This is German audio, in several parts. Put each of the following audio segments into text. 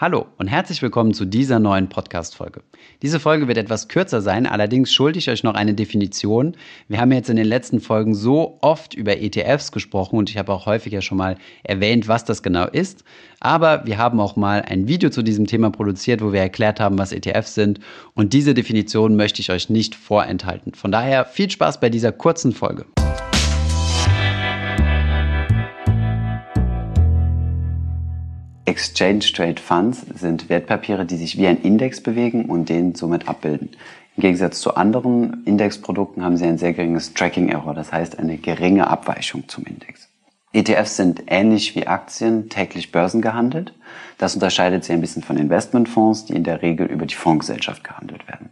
Hallo und herzlich willkommen zu dieser neuen Podcast-Folge. Diese Folge wird etwas kürzer sein, allerdings schulde ich euch noch eine Definition. Wir haben jetzt in den letzten Folgen so oft über ETFs gesprochen und ich habe auch häufiger schon mal erwähnt, was das genau ist. Aber wir haben auch mal ein Video zu diesem Thema produziert, wo wir erklärt haben, was ETFs sind und diese Definition möchte ich euch nicht vorenthalten. Von daher viel Spaß bei dieser kurzen Folge. Exchange Trade Funds sind Wertpapiere, die sich wie ein Index bewegen und den somit abbilden. Im Gegensatz zu anderen Indexprodukten haben sie ein sehr geringes Tracking Error, das heißt eine geringe Abweichung zum Index. ETFs sind ähnlich wie Aktien täglich börsengehandelt. Das unterscheidet sie ein bisschen von Investmentfonds, die in der Regel über die Fondsgesellschaft gehandelt werden.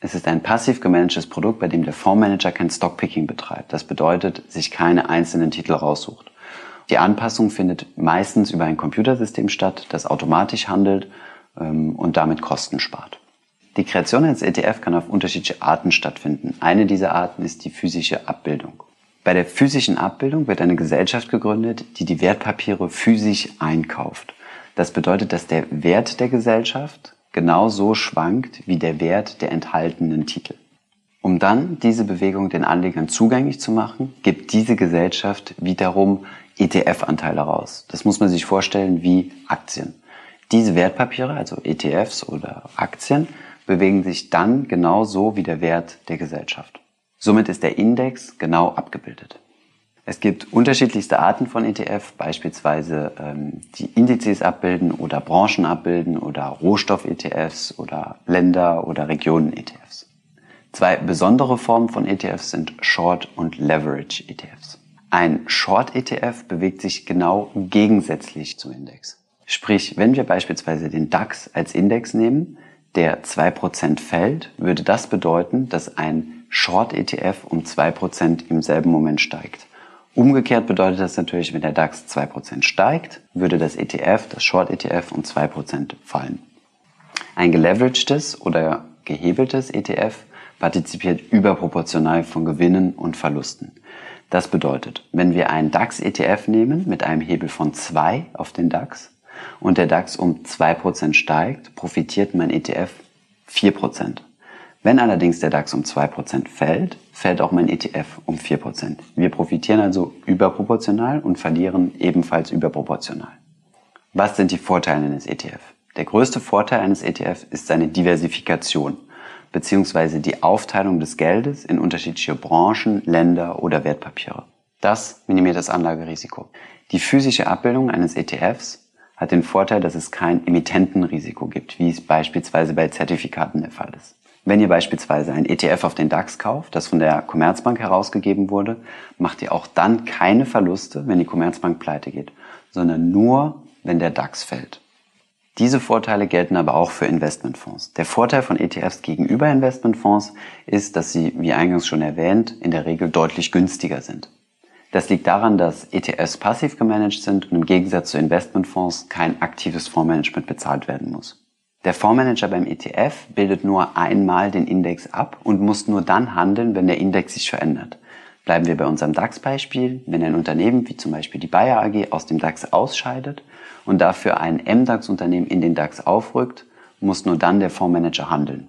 Es ist ein passiv gemanagtes Produkt, bei dem der Fondsmanager kein Stockpicking betreibt. Das bedeutet, sich keine einzelnen Titel raussucht. Die Anpassung findet meistens über ein Computersystem statt, das automatisch handelt ähm, und damit Kosten spart. Die Kreation eines ETF kann auf unterschiedliche Arten stattfinden. Eine dieser Arten ist die physische Abbildung. Bei der physischen Abbildung wird eine Gesellschaft gegründet, die die Wertpapiere physisch einkauft. Das bedeutet, dass der Wert der Gesellschaft genauso schwankt wie der Wert der enthaltenen Titel. Um dann diese Bewegung den Anlegern zugänglich zu machen, gibt diese Gesellschaft wiederum ETF-Anteile raus. Das muss man sich vorstellen wie Aktien. Diese Wertpapiere, also ETFs oder Aktien, bewegen sich dann genauso wie der Wert der Gesellschaft. Somit ist der Index genau abgebildet. Es gibt unterschiedlichste Arten von ETF, beispielsweise ähm, die Indizes abbilden oder Branchen abbilden oder Rohstoff-ETFs oder Länder- oder Regionen-ETFs. Zwei besondere Formen von ETFs sind Short- und Leverage-ETFs. Ein Short-ETF bewegt sich genau gegensätzlich zum Index. Sprich, wenn wir beispielsweise den DAX als Index nehmen, der 2% fällt, würde das bedeuten, dass ein Short-ETF um 2% im selben Moment steigt. Umgekehrt bedeutet das natürlich, wenn der DAX 2% steigt, würde das ETF, das Short-ETF um 2% fallen. Ein geleveragedes oder gehebeltes ETF partizipiert überproportional von Gewinnen und Verlusten. Das bedeutet, wenn wir einen DAX-ETF nehmen mit einem Hebel von 2 auf den DAX und der DAX um 2% steigt, profitiert mein ETF 4%. Wenn allerdings der DAX um 2% fällt, fällt auch mein ETF um 4%. Wir profitieren also überproportional und verlieren ebenfalls überproportional. Was sind die Vorteile eines ETF? Der größte Vorteil eines ETF ist seine Diversifikation beziehungsweise die Aufteilung des Geldes in unterschiedliche Branchen, Länder oder Wertpapiere. Das minimiert das Anlagerisiko. Die physische Abbildung eines ETFs hat den Vorteil, dass es kein Emittentenrisiko gibt, wie es beispielsweise bei Zertifikaten der Fall ist. Wenn ihr beispielsweise ein ETF auf den DAX kauft, das von der Commerzbank herausgegeben wurde, macht ihr auch dann keine Verluste, wenn die Commerzbank pleite geht, sondern nur, wenn der DAX fällt. Diese Vorteile gelten aber auch für Investmentfonds. Der Vorteil von ETFs gegenüber Investmentfonds ist, dass sie, wie eingangs schon erwähnt, in der Regel deutlich günstiger sind. Das liegt daran, dass ETFs passiv gemanagt sind und im Gegensatz zu Investmentfonds kein aktives Fondsmanagement bezahlt werden muss. Der Fondsmanager beim ETF bildet nur einmal den Index ab und muss nur dann handeln, wenn der Index sich verändert. Bleiben wir bei unserem DAX-Beispiel. Wenn ein Unternehmen wie zum Beispiel die Bayer AG aus dem DAX ausscheidet und dafür ein MDAX-Unternehmen in den DAX aufrückt, muss nur dann der Fondsmanager handeln.